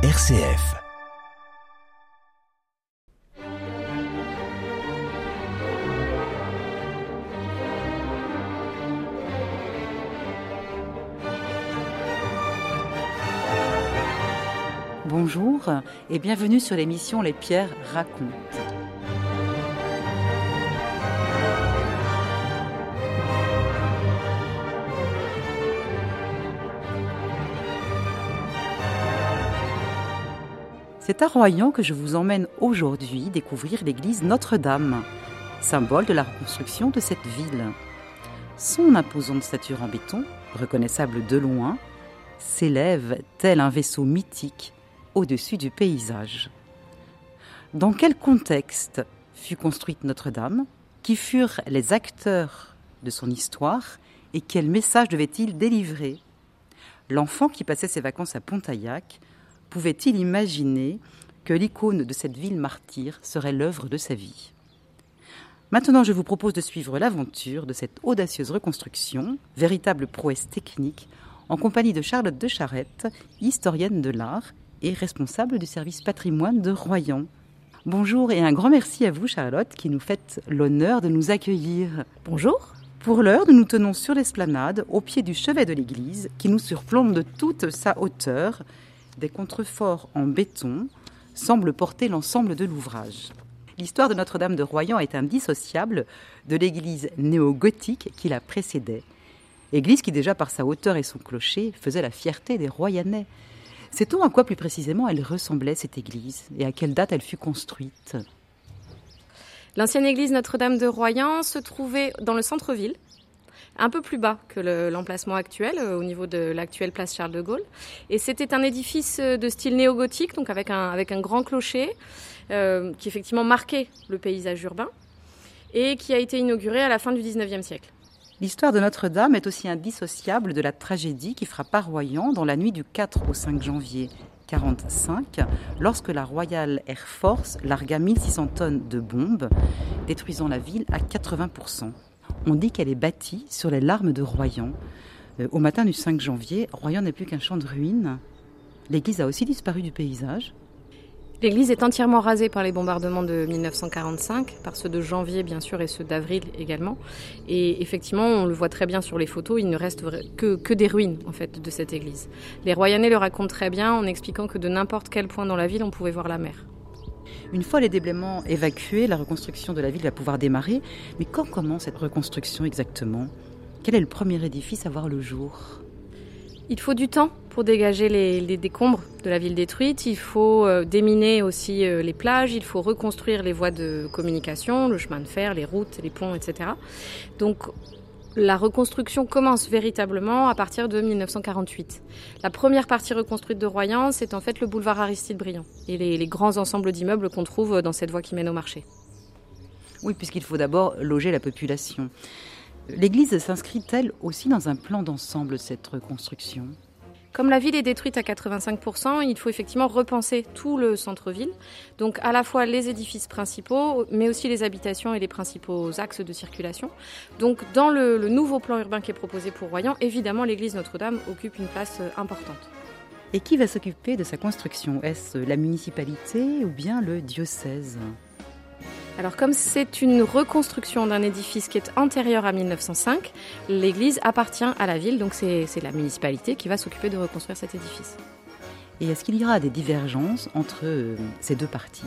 RCF. Bonjour et bienvenue sur l'émission Les Pierres racontent. C'est à Royan que je vous emmène aujourd'hui découvrir l'église Notre-Dame, symbole de la reconstruction de cette ville. Son imposante stature en béton, reconnaissable de loin, s'élève tel un vaisseau mythique au-dessus du paysage. Dans quel contexte fut construite Notre-Dame? Qui furent les acteurs de son histoire Et quel message devait-il délivrer? L'enfant qui passait ses vacances à Pontaillac pouvait-il imaginer que l'icône de cette ville martyre serait l'œuvre de sa vie? Maintenant, je vous propose de suivre l'aventure de cette audacieuse reconstruction, véritable prouesse technique, en compagnie de Charlotte de Charette, historienne de l'art et responsable du service patrimoine de Royan. Bonjour et un grand merci à vous, Charlotte, qui nous faites l'honneur de nous accueillir. Bonjour. Pour l'heure, nous nous tenons sur l'esplanade, au pied du chevet de l'église, qui nous surplombe de toute sa hauteur des contreforts en béton semblent porter l'ensemble de l'ouvrage. L'histoire de Notre-Dame de Royan est indissociable de l'église néo-gothique qui la précédait. Église qui déjà par sa hauteur et son clocher faisait la fierté des Royanais. Sait-on à quoi plus précisément elle ressemblait cette église et à quelle date elle fut construite? L'ancienne église Notre-Dame de Royan se trouvait dans le centre-ville, un peu plus bas que l'emplacement actuel, euh, au niveau de l'actuelle place Charles de Gaulle. Et c'était un édifice euh, de style néo-gothique, donc avec un, avec un grand clocher, euh, qui effectivement marquait le paysage urbain, et qui a été inauguré à la fin du 19e siècle. L'histoire de Notre-Dame est aussi indissociable de la tragédie qui frappa Royan dans la nuit du 4 au 5 janvier 1945, lorsque la Royal Air Force largua 1600 tonnes de bombes, détruisant la ville à 80%. On dit qu'elle est bâtie sur les larmes de Royan. Euh, au matin du 5 janvier, Royan n'est plus qu'un champ de ruines. L'église a aussi disparu du paysage. L'église est entièrement rasée par les bombardements de 1945, par ceux de janvier bien sûr et ceux d'avril également. Et effectivement, on le voit très bien sur les photos, il ne reste que, que des ruines en fait de cette église. Les Royanais le racontent très bien en expliquant que de n'importe quel point dans la ville, on pouvait voir la mer. Une fois les déblaiements évacués, la reconstruction de la ville va pouvoir démarrer. Mais quand commence cette reconstruction exactement? Quel est le premier édifice à voir le jour? Il faut du temps pour dégager les, décombres de la ville détruite. Il faut euh, déminer aussi euh, les plages. Il faut reconstruire les voies de communication, le chemin de fer, les routes, les ponts, etc. Donc la reconstruction commence véritablement à partir de 1948. La première partie reconstruite de Royan, c'est en fait le boulevard Aristide Briand et les, les grands ensembles d'immeubles qu'on trouve dans cette voie qui mène au marché. Oui, puisqu'il faut d'abord loger la population. L'église s'inscrit-elle aussi dans un plan d'ensemble, cette reconstruction? Comme la ville est détruite à 85%, il faut effectivement repenser tout le centre-ville. Donc à la fois les édifices principaux, mais aussi les habitations et les principaux axes de circulation. Donc dans le, nouveau plan urbain qui est proposé pour Royan, évidemment l'église Notre-Dame occupe une place euh, importante. Et qui va s'occuper de sa construction? Est-ce la municipalité ou bien le diocèse? Alors comme c'est une reconstruction d'un édifice qui est antérieur à 1905, l'église appartient à la ville, donc c'est la municipalité qui va s'occuper de reconstruire cet édifice. Et est-ce qu'il y aura des divergences entre euh, ces deux parties?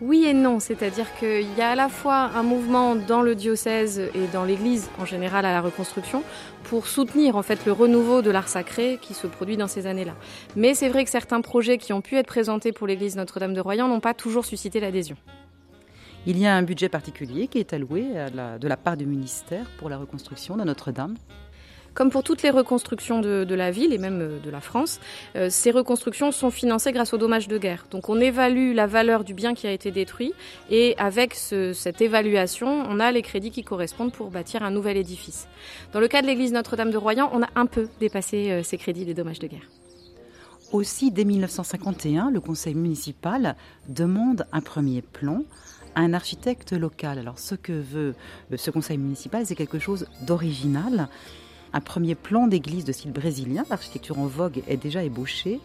Oui et non, c'est-à-dire qu'il y a à la fois un mouvement dans le diocèse et dans l'Église en général à la reconstruction pour soutenir en fait le renouveau de l'art sacré qui se produit dans ces années-là. Mais c'est vrai que certains projets qui ont pu être présentés pour l'Église Notre-Dame de Royan n'ont pas toujours suscité l'adhésion. Il y a un budget particulier qui est alloué de la part du ministère pour la reconstruction de Notre-Dame. Comme pour toutes les reconstructions de, la ville et même euh, de la France, euh, ces reconstructions sont financées grâce aux dommages de guerre. Donc on évalue la valeur du bien qui a été détruit et avec cette évaluation, on a les crédits qui correspondent pour bâtir un nouvel édifice. Dans le cas de l'église Notre-Dame de Royan, on a un peu dépassé euh, ces crédits des dommages de guerre. Aussi, dès 1951, le conseil municipal demande un premier plan un architecte local. Alors ce que veut euh, ce conseil municipal, c'est quelque chose d'original. Un premier plan d'église de style brésilien, l'architecture en vogue est déjà ébauchée.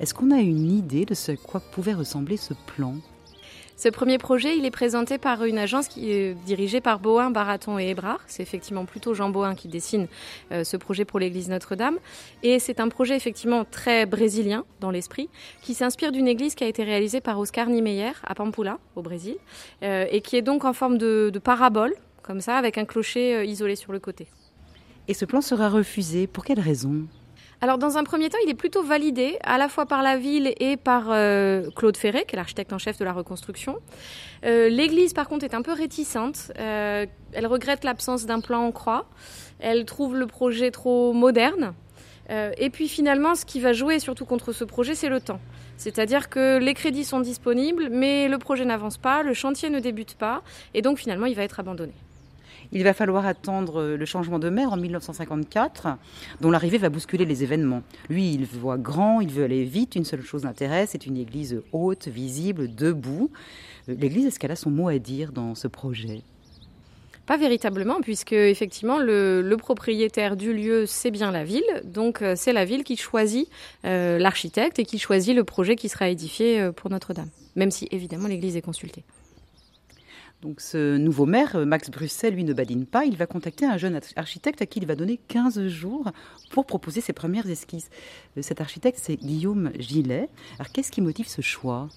Est-ce qu'on a une idée de ce quoi pouvait ressembler ce plan? Ce premier projet, il est présenté par une agence qui est dirigée par Boin, Baraton et Hébrard. C'est effectivement plutôt Jean Boin qui dessine euh, ce projet pour l'église Notre-Dame. Et c'est un projet effectivement très brésilien dans l'esprit, qui s'inspire d'une église qui a été réalisée par Oscar Niemeyer à Pampula, au Brésil, euh, et qui est donc en forme de, parabole, comme ça, avec un clocher euh, isolé sur le côté. Et ce plan sera refusé. Pour quelle raison? Alors dans un premier temps, il est plutôt validé à la fois par la ville et par euh, Claude Ferré, qui est l'architecte en chef de la reconstruction. Euh, L'église, par contre, est un peu réticente. Euh, elle regrette l'absence d'un plan en croix. Elle trouve le projet trop moderne. Et puis finalement, ce qui va jouer surtout contre ce projet, c'est le temps. C'est-à-dire que les crédits sont disponibles, mais le projet n'avance pas, le chantier ne débute pas, et donc finalement, il va être abandonné. Il va falloir attendre le changement de maire en 1954, dont l'arrivée va bousculer les événements. Lui, il voit grand, il veut aller vite. Une seule chose l'intéresse, c'est une église haute, visible, debout. L'église, est-ce qu'elle a son mot à dire dans ce projet? Pas véritablement, puisque effectivement le, propriétaire du lieu c'est bien la ville, donc euh, c'est la ville qui choisit euh, l'architecte et qui choisit le projet qui sera édifié euh, pour Notre-Dame, même si évidemment l'Église est consultée. Donc ce nouveau maire, Max Bruxelles, lui ne badine pas. Il va contacter un jeune architecte à qui il va donner 15 jours pour proposer ses premières esquisses. Euh, cet architecte, c'est Guillaume Gillet. Alors qu'est-ce qui motive ce choix?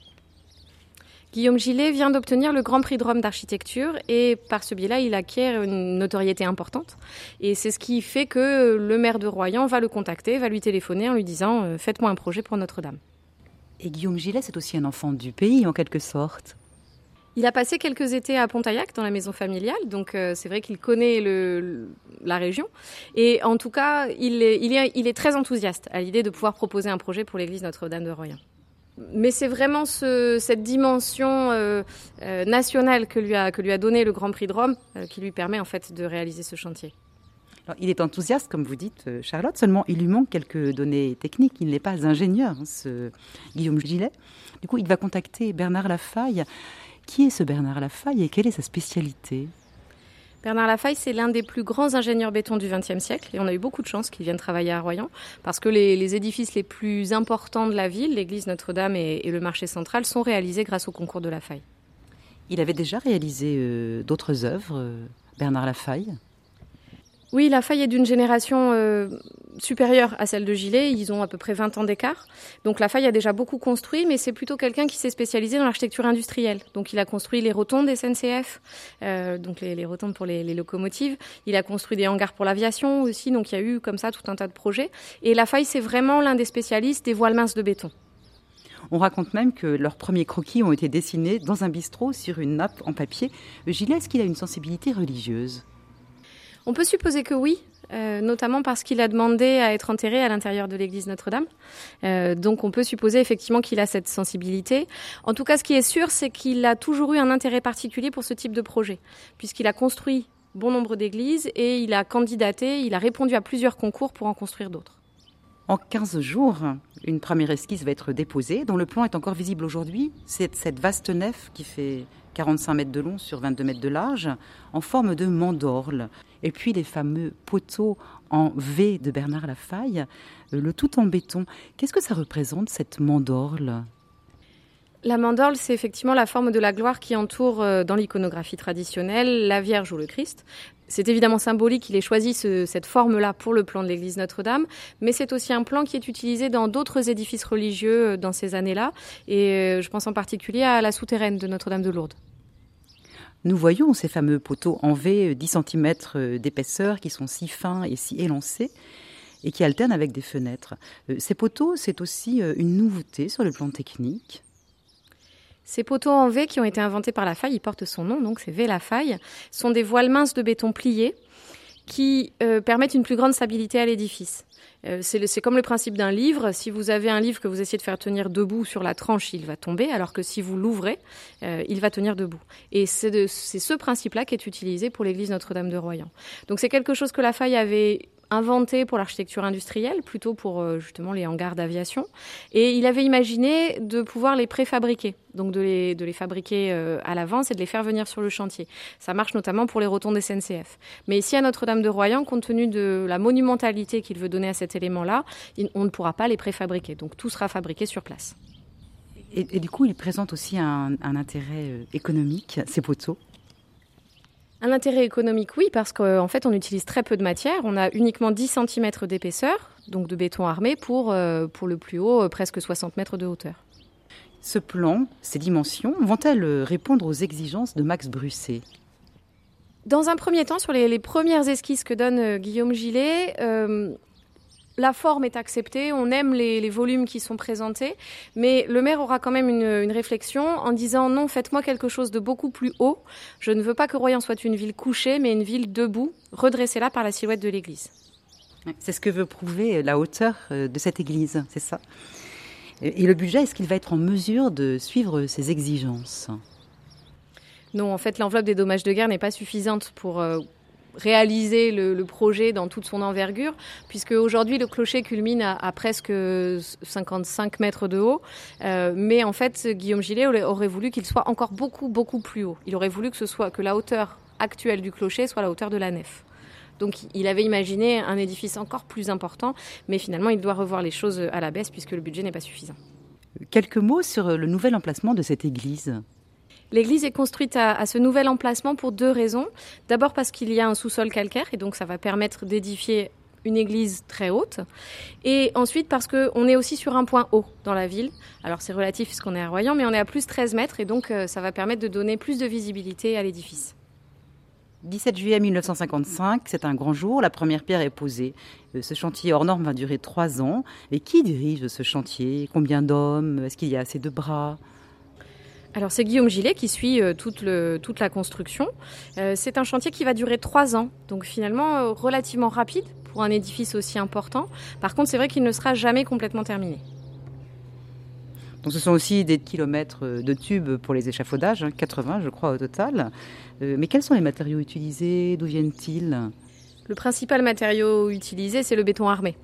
Guillaume Gillet vient d'obtenir le Grand Prix de Rome d'architecture et par ce biais-là, il acquiert une notoriété importante. Et c'est ce qui fait que le maire de Royan va le contacter, va lui téléphoner en lui disant euh, Faites-moi un projet pour Notre-Dame. Et Guillaume Gillet, c'est aussi un enfant du pays en quelque sorte. Il a passé quelques étés à Pontaillac dans la maison familiale, donc euh, c'est vrai qu'il connaît la région. Et en tout cas, il est, très enthousiaste à l'idée de pouvoir proposer un projet pour l'église Notre-Dame de Royan. Mais c'est vraiment ce, cette dimension euh, euh, nationale que lui, a, que lui a donné le Grand Prix de Rome qui lui permet en fait de réaliser ce chantier. Il est enthousiaste, comme vous dites, Charlotte, seulement il lui manque quelques données techniques. Il n'est pas ingénieur, hein, ce Guillaume Gillet. Du coup, il va contacter Bernard Lafaille. Qui est ce Bernard Lafaille et quelle est sa spécialité? Bernard Lafaille, c'est l'un des plus grands ingénieurs béton du XXe siècle et on a eu beaucoup de chance qu'il vienne travailler à Royan parce que les, édifices les plus importants de la ville, l'église Notre-Dame et, le marché central, sont réalisés grâce au concours de Lafaille. Il avait déjà réalisé euh, d'autres œuvres, euh, Bernard Lafaille? Oui, la faille est d'une génération euh, supérieure à celle de Gilet. Ils ont à peu près 20 ans d'écart. Donc la faille a déjà beaucoup construit, mais c'est plutôt quelqu'un qui s'est spécialisé dans l'architecture industrielle. Donc il a construit les rotondes SNCF, euh, donc les, rotondes pour les, locomotives. Il a construit des hangars pour l'aviation aussi. Donc il y a eu comme ça tout un tas de projets. Et la faille, c'est vraiment l'un des spécialistes des voiles minces de béton. On raconte même que leurs premiers croquis ont été dessinés dans un bistrot sur une nappe en papier. Gilet, est-ce qu'il a une sensibilité religieuse? On peut supposer que oui, euh, notamment parce qu'il a demandé à être enterré à l'intérieur de l'église Notre-Dame. Euh, donc on peut supposer effectivement qu'il a cette sensibilité. En tout cas, ce qui est sûr, c'est qu'il a toujours eu un intérêt particulier pour ce type de projet, puisqu'il a construit bon nombre d'églises et il a candidaté, il a répondu à plusieurs concours pour en construire d'autres. En 15 jours, une première esquisse va être déposée, dont le plan est encore visible aujourd'hui. C'est cette vaste nef qui fait 45 mètres de long sur 22 mètres de large, en forme de mandorle. Et puis les fameux poteaux en V de Bernard Lafaille, euh, le tout en béton. Qu'est-ce que ça représente cette mandorle? La mandorle, c'est effectivement la forme de la gloire qui entoure, euh, dans l'iconographie traditionnelle, la Vierge ou le Christ. C'est évidemment symbolique qu'il ait choisi cette forme-là pour le plan de l'église Notre-Dame, mais c'est aussi un plan qui est utilisé dans d'autres édifices religieux euh, dans ces années-là, et je pense en particulier à la souterraine de Notre-Dame de Lourdes nous voyons ces fameux poteaux en V, 10 cm euh, d'épaisseur, qui sont si fins et si élancés et qui alternent avec des fenêtres. Euh, ces poteaux, c'est aussi euh, une nouveauté sur le plan technique. Ces poteaux en V qui ont été inventés par la faille, ils portent son nom, donc c'est V la faille, sont des voiles minces de béton pliées qui permettent une plus grande stabilité à l'édifice. Euh, c'est comme le principe d'un livre. Si vous avez un livre que vous essayez de faire tenir debout sur la tranche, il va tomber, alors que si vous l'ouvrez, euh, il va tenir debout. Et c'est ce principe-là qui est utilisé pour l'église Notre-Dame de Royan. Donc c'est quelque chose que la faille avait inventé pour l'architecture industrielle, plutôt pour euh, justement les hangars d'aviation. Et il avait imaginé de pouvoir les préfabriquer, donc de les, de les fabriquer euh, à l'avance et de les faire venir sur le chantier. Ça marche notamment pour les rotondes SNCF. Mais ici à Notre-Dame de Royan, compte tenu de la monumentalité qu'il veut donner à cet élément-là, on ne pourra pas les préfabriquer. Donc tout sera fabriqué sur place. Et, du coup, il présente aussi un, un intérêt économique, ces poteaux un intérêt économique, oui, parce qu'en fait, on utilise très peu de matière. On a uniquement 10 cm d'épaisseur, donc de béton armé, pour, euh, pour le plus haut, euh, presque 60 mètres de hauteur. Ce plan, ces dimensions, vont-elles répondre aux exigences de Max Brusset? Dans un premier temps, sur les, premières esquisses que donne euh, Guillaume Gillet, la forme est acceptée, on aime les, volumes qui sont présentés, mais le maire aura quand même une, réflexion en disant non, faites-moi quelque chose de beaucoup plus haut. Je ne veux pas que Royan soit une ville couchée, mais une ville debout, redressée là par la silhouette de l'église. C'est ce que veut prouver la hauteur euh, de cette église, c'est ça? Et le budget, est-ce qu'il va être en mesure de suivre ces exigences? Non, en fait, l'enveloppe des dommages de guerre n'est pas suffisante pour euh, réaliser le, projet dans toute son envergure, puisque aujourd'hui le clocher culmine à, presque 55 mètres de haut. Euh, mais en fait, Guillaume Gillet aurait voulu qu'il soit encore beaucoup, beaucoup plus haut. Il aurait voulu que ce soit que la hauteur actuelle du clocher soit la hauteur de la nef. Donc il avait imaginé un édifice encore plus important, mais finalement il doit revoir les choses à la baisse puisque le budget n'est pas suffisant. Quelques mots sur le nouvel emplacement de cette église. L'église est construite à, ce nouvel emplacement pour deux raisons. D'abord parce qu'il y a un sous-sol calcaire et donc ça va permettre d'édifier une église très haute. Et ensuite parce qu'on est aussi sur un point haut dans la ville. Alors c'est relatif puisqu'on est à Royan, mais on est à plus 13 mètres et donc euh, ça va permettre de donner plus de visibilité à l'édifice. 17 juillet 1955, c'est un grand jour, la première pierre est posée. Euh, ce chantier hors norme va durer trois ans. Et qui dirige ce chantier? Combien d'hommes? Est-ce qu'il y a assez de bras? Alors c'est Guillaume Gillet qui suit euh, toute, la construction. Euh, c'est un chantier qui va durer trois ans, donc finalement euh, relativement rapide pour un édifice aussi important. Par contre, c'est vrai qu'il ne sera jamais complètement terminé. Donc ce sont aussi des kilomètres de tubes pour les échafaudages, 80 hein, je crois au total. mais quels sont les matériaux utilisés? D'où viennent-ils? Le principal matériau utilisé, c'est le béton armé.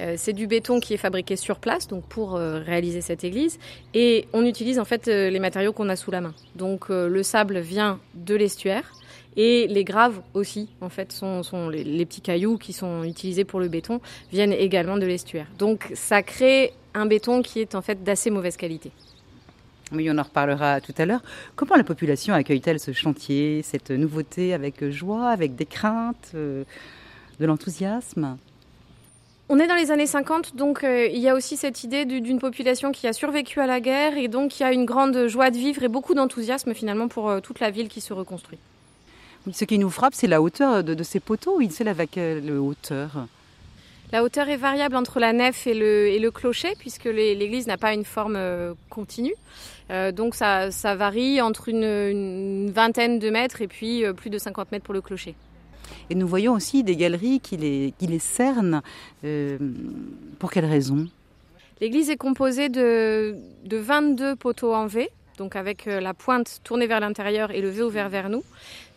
Euh, c'est du béton qui est fabriqué sur place, donc pour euh, réaliser cette église, et on utilise en fait euh, les matériaux qu'on a sous la main. Donc le sable vient de l'estuaire. Et les graves aussi, en fait, sont, les, petits cailloux qui sont utilisés pour le béton, viennent également de l'estuaire. Donc ça crée un béton qui est en fait d'assez mauvaise qualité. Oui, on en reparlera tout à l'heure. Comment la population accueille-t-elle ce chantier, cette nouveauté avec joie, avec des craintes, de l'enthousiasme? On est dans les années 50, donc euh, il y a aussi cette idée d'une population qui a survécu à la guerre et donc il y a une grande joie de vivre et beaucoup d'enthousiasme finalement pour euh, toute la ville qui se reconstruit. Ce qui nous frappe, c'est la hauteur de, ces poteaux. Il s'élève à quelle hauteur? La hauteur est variable entre la nef et le, clocher, puisque l'église n'a pas une forme euh, continue. donc ça, varie entre une, une, vingtaine de mètres et puis plus de 50 mètres pour le clocher. Et nous voyons aussi des galeries qui les, cernent. Euh, pour quelles raisons? L'église est composée de, de 22 poteaux en V, donc avec euh, la pointe tournée vers l'intérieur et le V ouvert vers nous.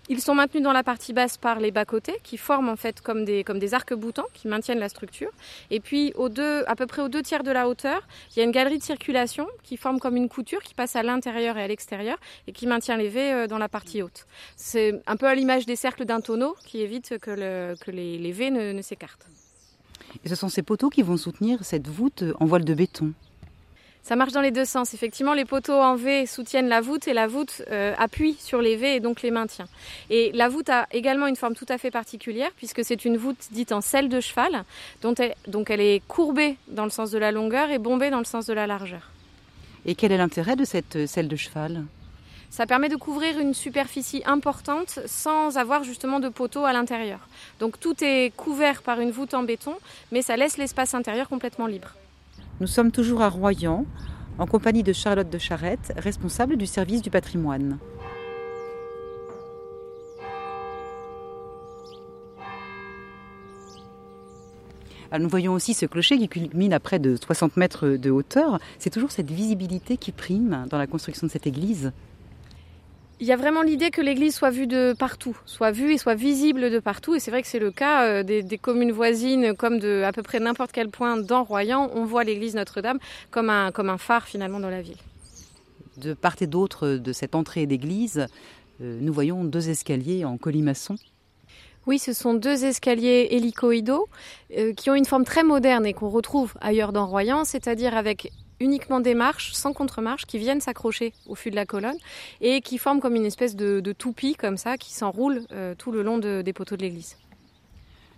Ils sont maintenus dans la partie basse par les bas-côtés qui forment en fait comme des, comme des arcs-boutants qui maintiennent la structure. Et puis deux, à peu près aux deux tiers de la hauteur, il y a une galerie de circulation qui forme comme une couture qui passe à l'intérieur et à l'extérieur et qui maintient les V euh, dans la partie haute. C'est un peu à l'image des cercles d'un tonneau qui évite que, le, que les, les, V ne, ne s'écartent. Et ce sont ces poteaux qui vont soutenir cette voûte en voile de béton ça marche dans les deux sens. Effectivement, les poteaux en V soutiennent la voûte et la voûte euh, appuie sur les V et donc les maintient. Et la voûte a également une forme tout à fait particulière puisque c'est une voûte dite en selle de cheval, dont donc elle est courbée dans le sens de la longueur et bombée dans le sens de la largeur. Et quel est l'intérêt de cette euh, selle de cheval? Ça permet de couvrir une superficie importante sans avoir justement de poteaux à l'intérieur. Donc tout est couvert par une voûte en béton, mais ça laisse l'espace intérieur complètement libre. Nous sommes toujours à Royan, en compagnie de Charlotte de Charette, responsable du service du patrimoine. nous voyons aussi ce clocher qui culmine à près de 60 mètres de hauteur. C'est toujours cette visibilité qui prime dans la construction de cette église. Il y a vraiment l'idée que l'église soit vue de partout, soit vue et soit visible de partout. Et c'est vrai que c'est le cas euh, des, communes voisines, comme de à peu près n'importe quel point dans Royan. On voit l'église Notre-Dame comme un, comme un phare finalement dans la ville. De part et d'autre de cette entrée d'église, euh, nous voyons deux escaliers en colimaçon. Oui, ce sont deux escaliers hélicoïdaux euh, qui ont une forme très moderne et qu'on retrouve ailleurs dans Royan, c'est-à-dire avec uniquement des marches sans contre-marche qui viennent s'accrocher au fût de la colonne et qui forment comme une espèce de, toupie comme ça qui s'enroule euh, tout le long des poteaux de l'église.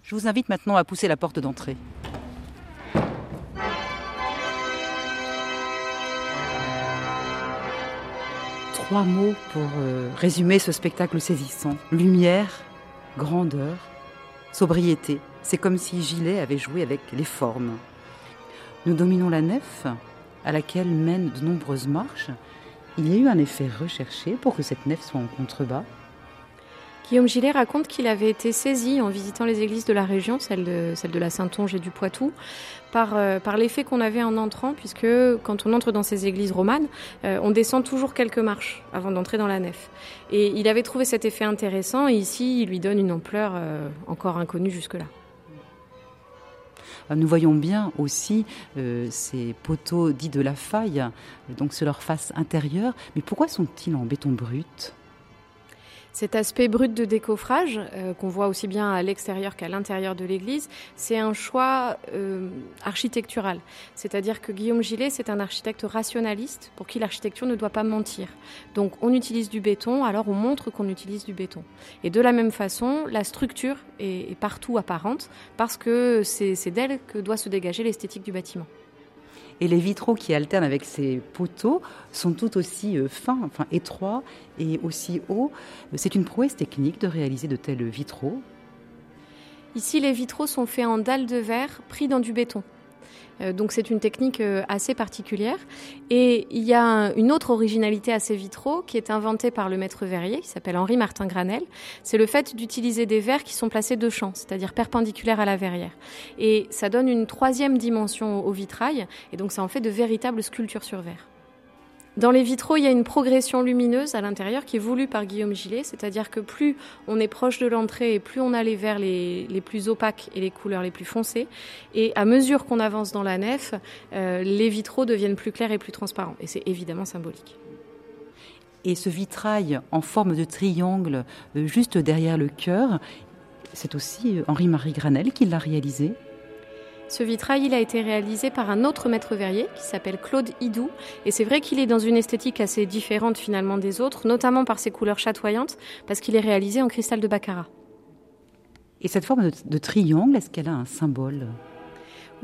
Je vous invite maintenant à pousser la porte d'entrée. Trois mots pour euh, résumer ce spectacle saisissant. Lumière, grandeur, sobriété. C'est comme si Gilet avait joué avec les formes. Nous dominons la nef, à laquelle mènent de nombreuses marches, il y a eu un effet recherché pour que cette nef soit en contrebas. Guillaume Gillet raconte qu'il avait été saisi en visitant les églises de la région, celle de, celle de la Saintonge et du Poitou, par, euh, par l'effet qu'on avait en entrant, puisque quand on entre dans ces églises romanes, euh, on descend toujours quelques marches avant d'entrer dans la nef. Et il avait trouvé cet effet intéressant, et ici, il lui donne une ampleur euh, encore inconnue jusque-là. Nous voyons bien aussi euh, ces poteaux dits de la faille, donc sur leur face intérieure. Mais pourquoi sont-ils en béton brut? Cet aspect brut de décoffrage, euh, qu'on voit aussi bien à l'extérieur qu'à l'intérieur de l'église, c'est un choix euh, architectural. C'est-à-dire que Guillaume Gillet, c'est un architecte rationaliste pour qui l'architecture ne doit pas mentir. Donc on utilise du béton, alors on montre qu'on utilise du béton. Et de la même façon, la structure est partout apparente parce que c'est d'elle que doit se dégager l'esthétique du bâtiment. Et les vitraux qui alternent avec ces poteaux sont tout aussi euh, fins, enfin étroits et aussi hauts. C'est une prouesse technique de réaliser de tels vitraux. Ici, les vitraux sont faits en dalles de verre pris dans du béton. Euh, donc c'est une technique euh, assez particulière. Et il y a une autre originalité à ces vitraux qui est inventée par le maître verrier, qui s'appelle Henri Martin Granel. C'est le fait d'utiliser des verres qui sont placés de champ, c'est-à-dire perpendiculaires à la verrière. Et ça donne une troisième dimension au vitrail, et donc ça en fait de véritables sculptures sur verre. Dans les vitraux, il y a une progression lumineuse à l'intérieur qui est voulue par Guillaume Gillet, c'est-à-dire que plus on est proche de l'entrée et plus on a les verres les, plus opaques et les couleurs les plus foncées. Et à mesure qu'on avance dans la nef, euh, les vitraux deviennent plus clairs et plus transparents. Et c'est évidemment symbolique. Et ce vitrail en forme de triangle, euh, juste derrière le cœur, c'est aussi euh, Henri-Marie Granel qui l'a réalisé ce vitrail, il a été réalisé par un autre maître verrier qui s'appelle Claude Hidou. Et c'est vrai qu'il est dans une esthétique assez différente finalement des autres, notamment par ses couleurs chatoyantes, parce qu'il est réalisé en cristal de baccarat. Et cette forme de, de triangle, est-ce qu'elle a un symbole?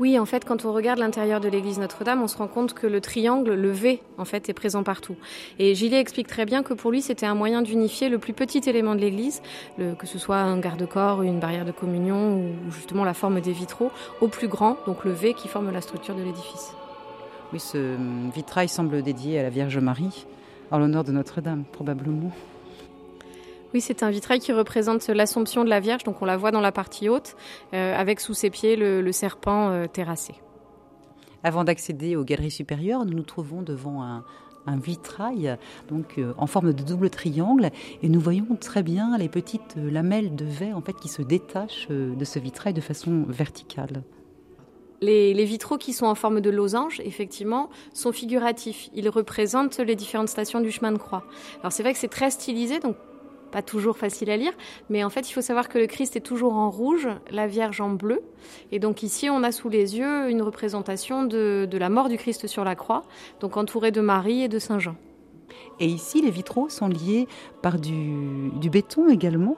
Oui, en fait, quand on regarde l'intérieur de l'église Notre-Dame, on se rend compte que le triangle, le V, en fait, est présent partout. Et Gillet explique très bien que pour lui, c'était un moyen d'unifier le plus petit élément de l'église, que ce soit un garde-corps, une barrière de communion ou justement la forme des vitraux, au plus grand, donc le V qui forme la structure de l'édifice. Oui, ce vitrail semble dédié à la Vierge Marie, en l'honneur de Notre-Dame, probablement. Oui, c'est un vitrail qui représente l'Assomption de la Vierge, donc on la voit dans la partie haute, euh, avec sous ses pieds le, serpent euh, terrassé. Avant d'accéder aux galeries supérieures, nous nous trouvons devant un, vitrail donc euh, en forme de double triangle et nous voyons très bien les petites lamelles de verre en fait qui se détachent de ce vitrail de façon verticale. Les, les, vitraux qui sont en forme de losange, effectivement, sont figuratifs. Ils représentent les différentes stations du chemin de croix. Alors c'est vrai que c'est très stylisé, donc pas toujours facile à lire, mais en fait, il faut savoir que le Christ est toujours en rouge, la Vierge en bleu. Et donc ici, on a sous les yeux une représentation de, la mort du Christ sur la croix, donc entouré de Marie et de Saint Jean. Et ici, les vitraux sont liés par du, béton également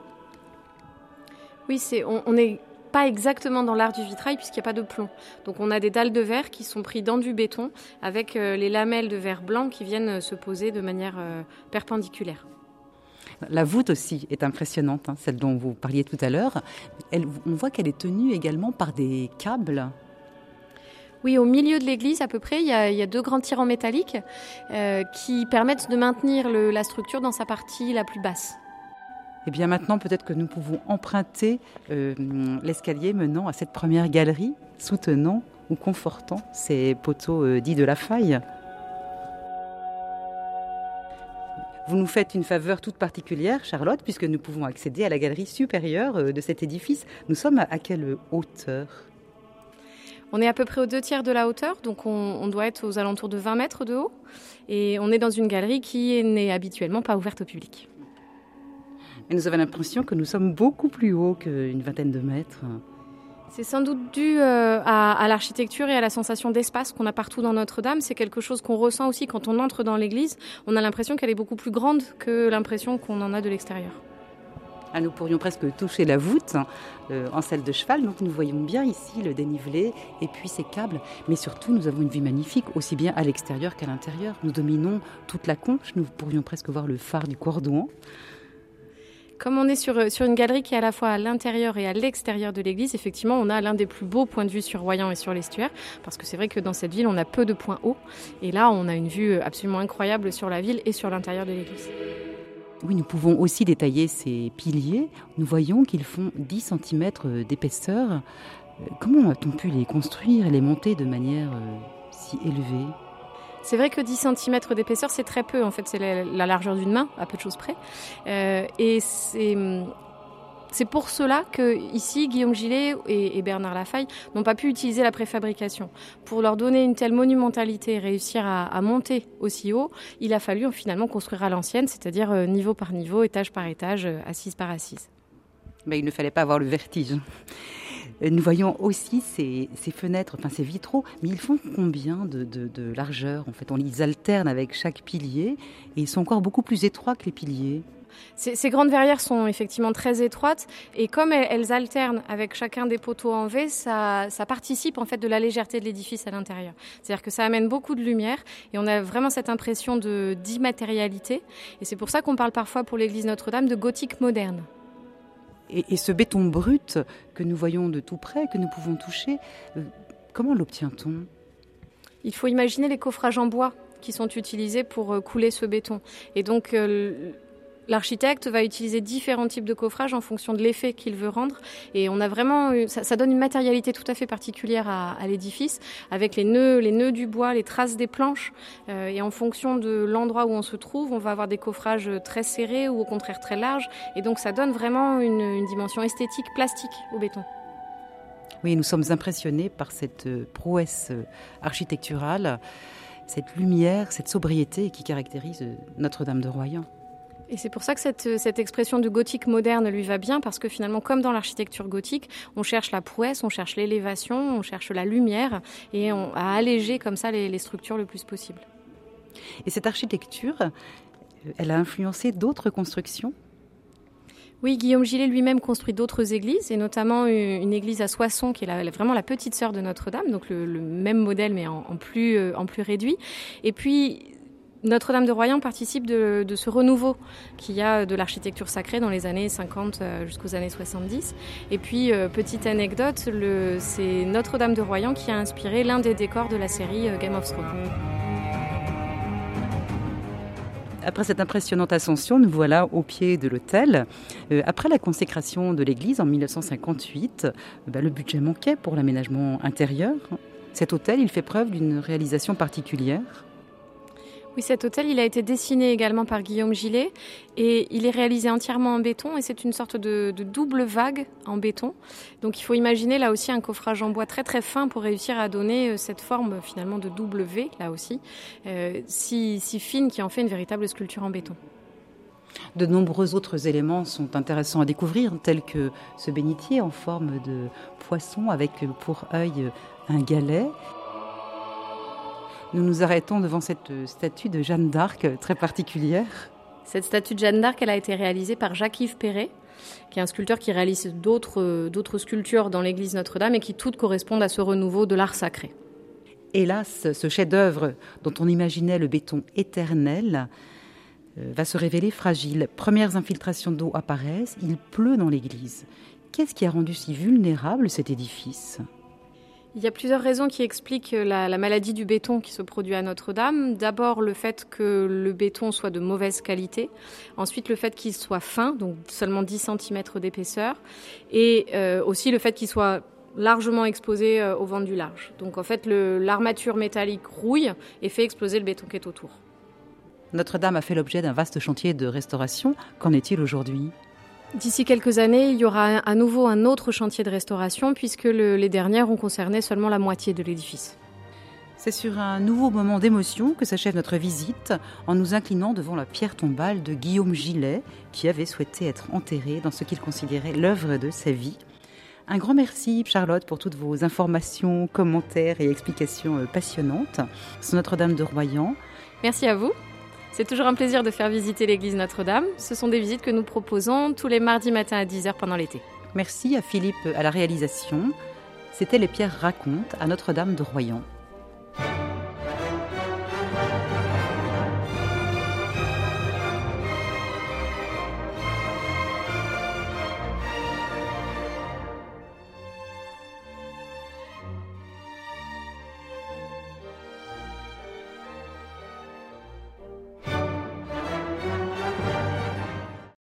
Oui, c'est, on n'est pas exactement dans l'art du vitrail puisqu'il n'y a pas de plomb. Donc on a des dalles de verre qui sont pris dans du béton avec euh, les lamelles de verre blanc qui viennent se poser de manière euh, perpendiculaire. La voûte aussi est impressionnante, hein, celle dont vous parliez tout à l'heure. on voit qu'elle est tenue également par des câbles. Oui, au milieu de l'église, à peu près, il y a, deux grands tirants métalliques euh, qui permettent de maintenir la structure dans sa partie la plus basse. Et eh bien maintenant, peut-être que nous pouvons emprunter euh, l'escalier menant à cette première galerie, soutenant ou confortant ces poteaux euh, dits de la faille. Vous nous faites une faveur toute particulière, Charlotte, puisque nous pouvons accéder à la galerie supérieure euh, de cet édifice. Nous sommes à quelle hauteur? On est à peu près aux deux tiers de la hauteur, donc on, doit être aux alentours de 20 mètres de haut. Et on est dans une galerie qui n'est habituellement pas ouverte au public. Et nous avons l'impression que nous sommes beaucoup plus haut qu'une vingtaine de mètres. C'est sans doute dû euh, à, l'architecture et à la sensation d'espace qu'on a partout dans Notre-Dame. C'est quelque chose qu'on ressent aussi quand on entre dans l'église. On a l'impression qu'elle est beaucoup plus grande que l'impression qu'on en a de l'extérieur. Ah, nous pourrions presque toucher la voûte euh, en selle de cheval, donc nous voyons bien ici le dénivelé et puis ces câbles. Mais surtout, nous avons une vue magnifique, aussi bien à l'extérieur qu'à l'intérieur. Nous dominons toute la conche, nous pourrions presque voir le phare du Cordouan. Comme on est sur, sur une galerie qui est à la fois à l'intérieur et à l'extérieur de l'église, effectivement, on a l'un des plus beaux points de vue sur Royan et sur l'estuaire, parce que c'est vrai que dans cette ville, on a peu de points hauts, et là, on a une vue absolument incroyable sur la ville et sur l'intérieur de l'église. Oui, nous pouvons aussi détailler ces piliers. Nous voyons qu'ils font 10 cm d'épaisseur. Euh, comment a-t-on pu les construire et les monter de manière euh, si élevée? C'est vrai que 10 cm d'épaisseur, c'est très peu. En fait, c'est la, largeur d'une main, à peu de choses près. Euh, et c'est pour cela que ici Guillaume Gillet et, Bernard Lafaille n'ont pas pu utiliser la préfabrication. Pour leur donner une telle monumentalité et réussir à, monter aussi haut, il a fallu finalement construire à l'ancienne, c'est-à-dire euh, niveau par niveau, étage par étage, euh, assise par assise. Mais il ne fallait pas avoir le vertige. Nous voyons aussi ces, fenêtres, enfin ces vitraux, mais ils font combien de, largeur En fait, on les alterne avec chaque pilier et ils sont encore beaucoup plus étroits que les piliers. Ces, grandes verrières sont effectivement très étroites et comme elles, alternent avec chacun des poteaux en V, ça, participe en fait de la légèreté de l'édifice à l'intérieur. C'est-à-dire que ça amène beaucoup de lumière et on a vraiment cette impression de d'immatérialité. Et c'est pour ça qu'on parle parfois pour l'église Notre-Dame de gothique moderne. Et, ce béton brut que nous voyons de tout près, que nous pouvons toucher, euh, comment l'obtient-on? Il faut imaginer les coffrages en bois qui sont utilisés pour euh, couler ce béton. Et donc euh, L'architecte va utiliser différents types de coffrage en fonction de l'effet qu'il veut rendre. Et on a vraiment, ça, donne une matérialité tout à fait particulière à, l'édifice, avec les nœuds, les nœuds du bois, les traces des planches. Euh, et en fonction de l'endroit où on se trouve, on va avoir des coffrages très serrés ou au contraire très larges. Et donc ça donne vraiment une, une dimension esthétique plastique au béton. Oui, nous sommes impressionnés par cette euh, prouesse euh, architecturale, cette lumière, cette sobriété qui caractérise Notre-Dame de Royan. Et c'est pour ça que cette, cette, expression de gothique moderne lui va bien, parce que finalement, comme dans l'architecture gothique, on cherche la prouesse, on cherche l'élévation, on cherche la lumière, et on a allégé comme ça les, les structures le plus possible. Et cette architecture, euh, elle a influencé d'autres constructions? Oui, Guillaume Gillet lui-même construit d'autres églises, et notamment une église à Soissons, qui est vraiment la petite sœur de Notre-Dame, donc le, même modèle, mais en, en, plus, euh, en plus réduit. Et puis, notre-Dame de Royan participe de, ce renouveau qu'il y a de l'architecture sacrée dans les années 50 euh, jusqu'aux années 70. Et puis, euh, petite anecdote, c'est Notre-Dame de Royan qui a inspiré l'un des décors de la série euh, Game of Thrones. Après cette impressionnante ascension, nous voilà au pied de l'autel. après la consécration de l'église en 1958, bah, le budget manquait pour l'aménagement intérieur. Cet hôtel, il fait preuve d'une réalisation particulière. Oui, cet hôtel, il a été dessiné également par Guillaume Gillet et il est réalisé entièrement en béton et c'est une sorte de, double vague en béton. Donc il faut imaginer là aussi un coffrage en bois très très fin pour réussir à donner euh, cette forme finalement de double V là aussi, euh, si, si fine qui en fait une véritable sculpture en béton. De nombreux autres éléments sont intéressants à découvrir, tels que ce bénitier en forme de poisson avec pour œil un galet nous nous arrêtons devant cette statue de Jeanne d'Arc très particulière. Cette statue de Jeanne d'Arc, elle a été réalisée par Jacques-Yves Perret, qui est un sculpteur qui réalise d'autres, d'autres sculptures dans l'église Notre-Dame et qui toutes correspondent à ce renouveau de l'art sacré. Hélas, ce chef-d'œuvre dont on imaginait le béton éternel euh, va se révéler fragile. Premières infiltrations d'eau apparaissent, il pleut dans l'église. Qu'est-ce qui a rendu si vulnérable cet édifice? Il y a plusieurs raisons qui expliquent la, maladie du béton qui se produit à Notre-Dame. D'abord le fait que le béton soit de mauvaise qualité. Ensuite le fait qu'il soit fin, donc seulement 10 cm d'épaisseur. Et euh, aussi le fait qu'il soit largement exposé euh, au vent du large. Donc en fait l'armature métallique rouille et fait exploser le béton qui est autour. Notre-Dame a fait l'objet d'un vaste chantier de restauration. Qu'en est-il aujourd'hui? D'ici quelques années, il y aura à nouveau un autre chantier de restauration puisque les dernières ont concerné seulement la moitié de l'édifice. C'est sur un nouveau moment d'émotion que s'achève notre visite en nous inclinant devant la pierre tombale de Guillaume Gillet qui avait souhaité être enterré dans ce qu'il considérait l'œuvre de sa vie. Un grand merci Charlotte pour toutes vos informations, commentaires et explications euh, passionnantes sur Notre-Dame de Royan. Merci à vous. C'est toujours un plaisir de faire visiter l'église Notre-Dame. Ce sont des visites que nous proposons tous les mardis matins à 10h pendant l'été. Merci à Philippe à la réalisation. C'était Les Pierres racontent à Notre-Dame de Royan.